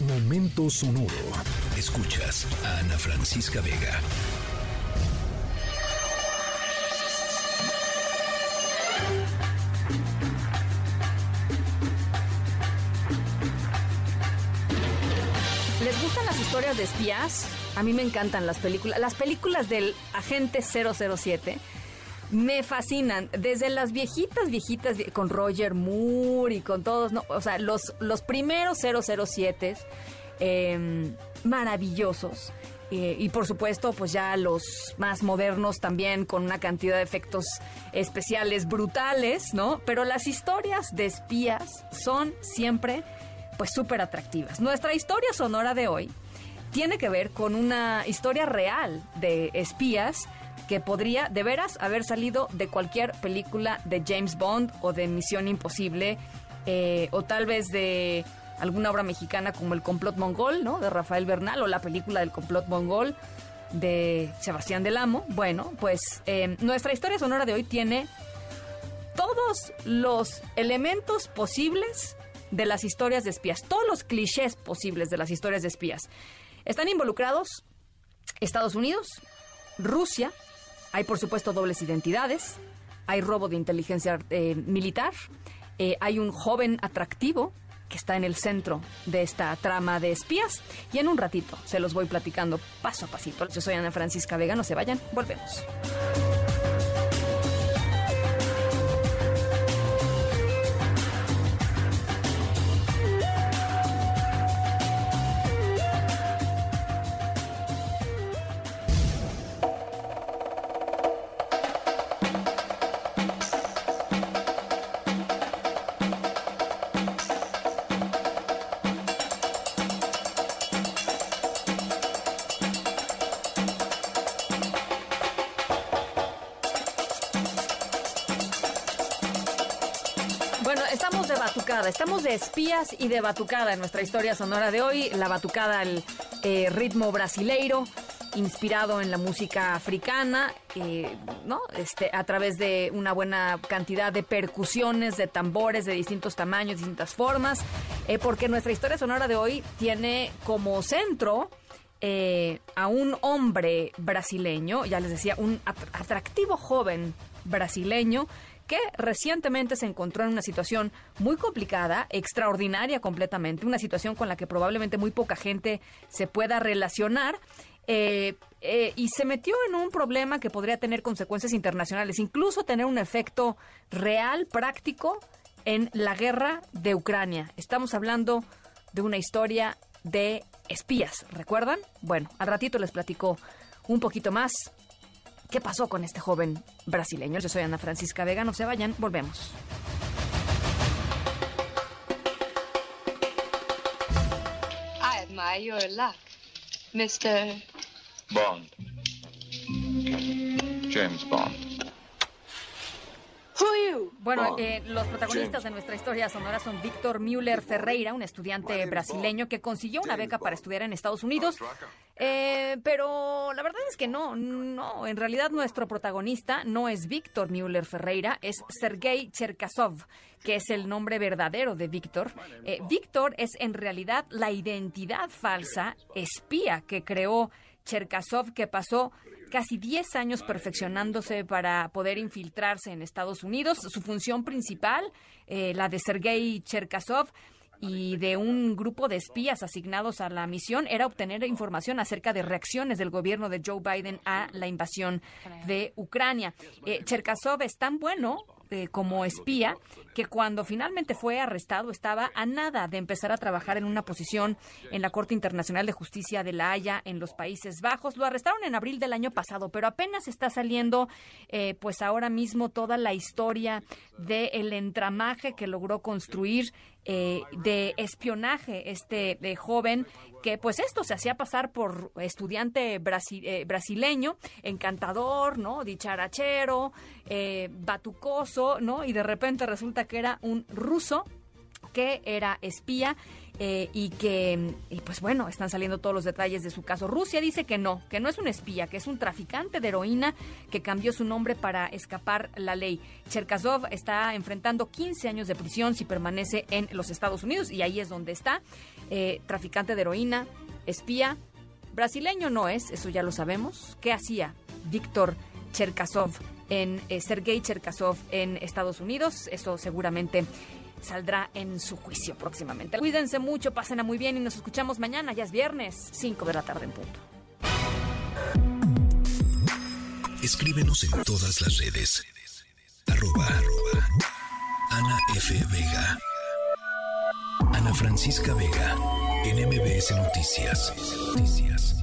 Momento sonoro. Escuchas a Ana Francisca Vega. ¿Les gustan las historias de espías? A mí me encantan las películas. Las películas del agente 007 me fascinan. Desde las viejitas, viejitas, con Roger Moore y con todos, ¿no? O sea, los, los primeros 007 eh, maravillosos. Y por supuesto, pues ya los más modernos también con una cantidad de efectos especiales brutales, ¿no? Pero las historias de espías son siempre pues súper atractivas. Nuestra historia sonora de hoy tiene que ver con una historia real de espías que podría de veras haber salido de cualquier película de James Bond o de Misión Imposible eh, o tal vez de alguna obra mexicana como El complot mongol, ¿no? De Rafael Bernal o la película del complot mongol de Sebastián del Amo. Bueno, pues eh, nuestra historia sonora de hoy tiene todos los elementos posibles de las historias de espías, todos los clichés posibles de las historias de espías. Están involucrados Estados Unidos, Rusia, hay por supuesto dobles identidades, hay robo de inteligencia eh, militar, eh, hay un joven atractivo que está en el centro de esta trama de espías y en un ratito se los voy platicando paso a pasito. Yo soy Ana Francisca Vega, no se vayan, volvemos. Bueno, estamos de batucada, estamos de espías y de batucada en nuestra historia sonora de hoy. La batucada al eh, ritmo brasileiro, inspirado en la música africana, eh, ¿no? Este, a través de una buena cantidad de percusiones, de tambores de distintos tamaños, distintas formas, eh, porque nuestra historia sonora de hoy tiene como centro eh, a un hombre brasileño, ya les decía, un at- atractivo joven brasileño que recientemente se encontró en una situación muy complicada, extraordinaria completamente, una situación con la que probablemente muy poca gente se pueda relacionar. eh, eh, y se metió en un problema que podría tener consecuencias internacionales, incluso tener un efecto real, práctico, en la guerra de Ucrania. Estamos hablando de una historia de espías, ¿recuerdan? Bueno, al ratito les platico un poquito más qué pasó con este joven brasileño. Yo soy Ana Francisca Vega, no se vayan, volvemos. I admire your luck, Mr. Bond. James Bond. Bueno, eh, los protagonistas de nuestra historia sonora son Víctor Müller Ferreira, un estudiante brasileño que consiguió una beca para estudiar en Estados Unidos. Eh, pero la verdad es que no, no, en realidad nuestro protagonista no es Víctor Müller Ferreira, es Sergei Cherkasov, que es el nombre verdadero de Víctor. Eh, Víctor es en realidad la identidad falsa, espía que creó Cherkasov, que pasó casi 10 años perfeccionándose para poder infiltrarse en Estados Unidos. Su función principal, eh, la de Sergei Cherkasov, y de un grupo de espías asignados a la misión era obtener información acerca de reacciones del gobierno de Joe Biden a la invasión de Ucrania. Eh, Cherkasov es tan bueno eh, como espía que cuando finalmente fue arrestado estaba a nada de empezar a trabajar en una posición en la Corte Internacional de Justicia de La Haya en los Países Bajos. Lo arrestaron en abril del año pasado, pero apenas está saliendo eh, pues ahora mismo toda la historia del entramaje que logró construir eh, de espionaje este eh, joven que pues esto se hacía pasar por estudiante eh, brasileño, encantador, ¿no? Dicharachero, eh, batucoso, ¿no? Y de repente resulta que era un ruso que era espía eh, y que, y pues bueno, están saliendo todos los detalles de su caso. Rusia dice que no, que no es un espía, que es un traficante de heroína que cambió su nombre para escapar la ley. Cherkasov está enfrentando 15 años de prisión si permanece en los Estados Unidos y ahí es donde está. Eh, traficante de heroína, espía, brasileño no es, eso ya lo sabemos. ¿Qué hacía Víctor Cherkasov en eh, Sergei Cherkasov en Estados Unidos? Eso seguramente saldrá en su juicio próximamente. Cuídense mucho, pásenla muy bien y nos escuchamos mañana, ya es viernes, 5 de la tarde en punto. Escríbenos en todas las redes. Arroba, Ana F. Vega. Ana Francisca Vega. En MBS Noticias. Noticias.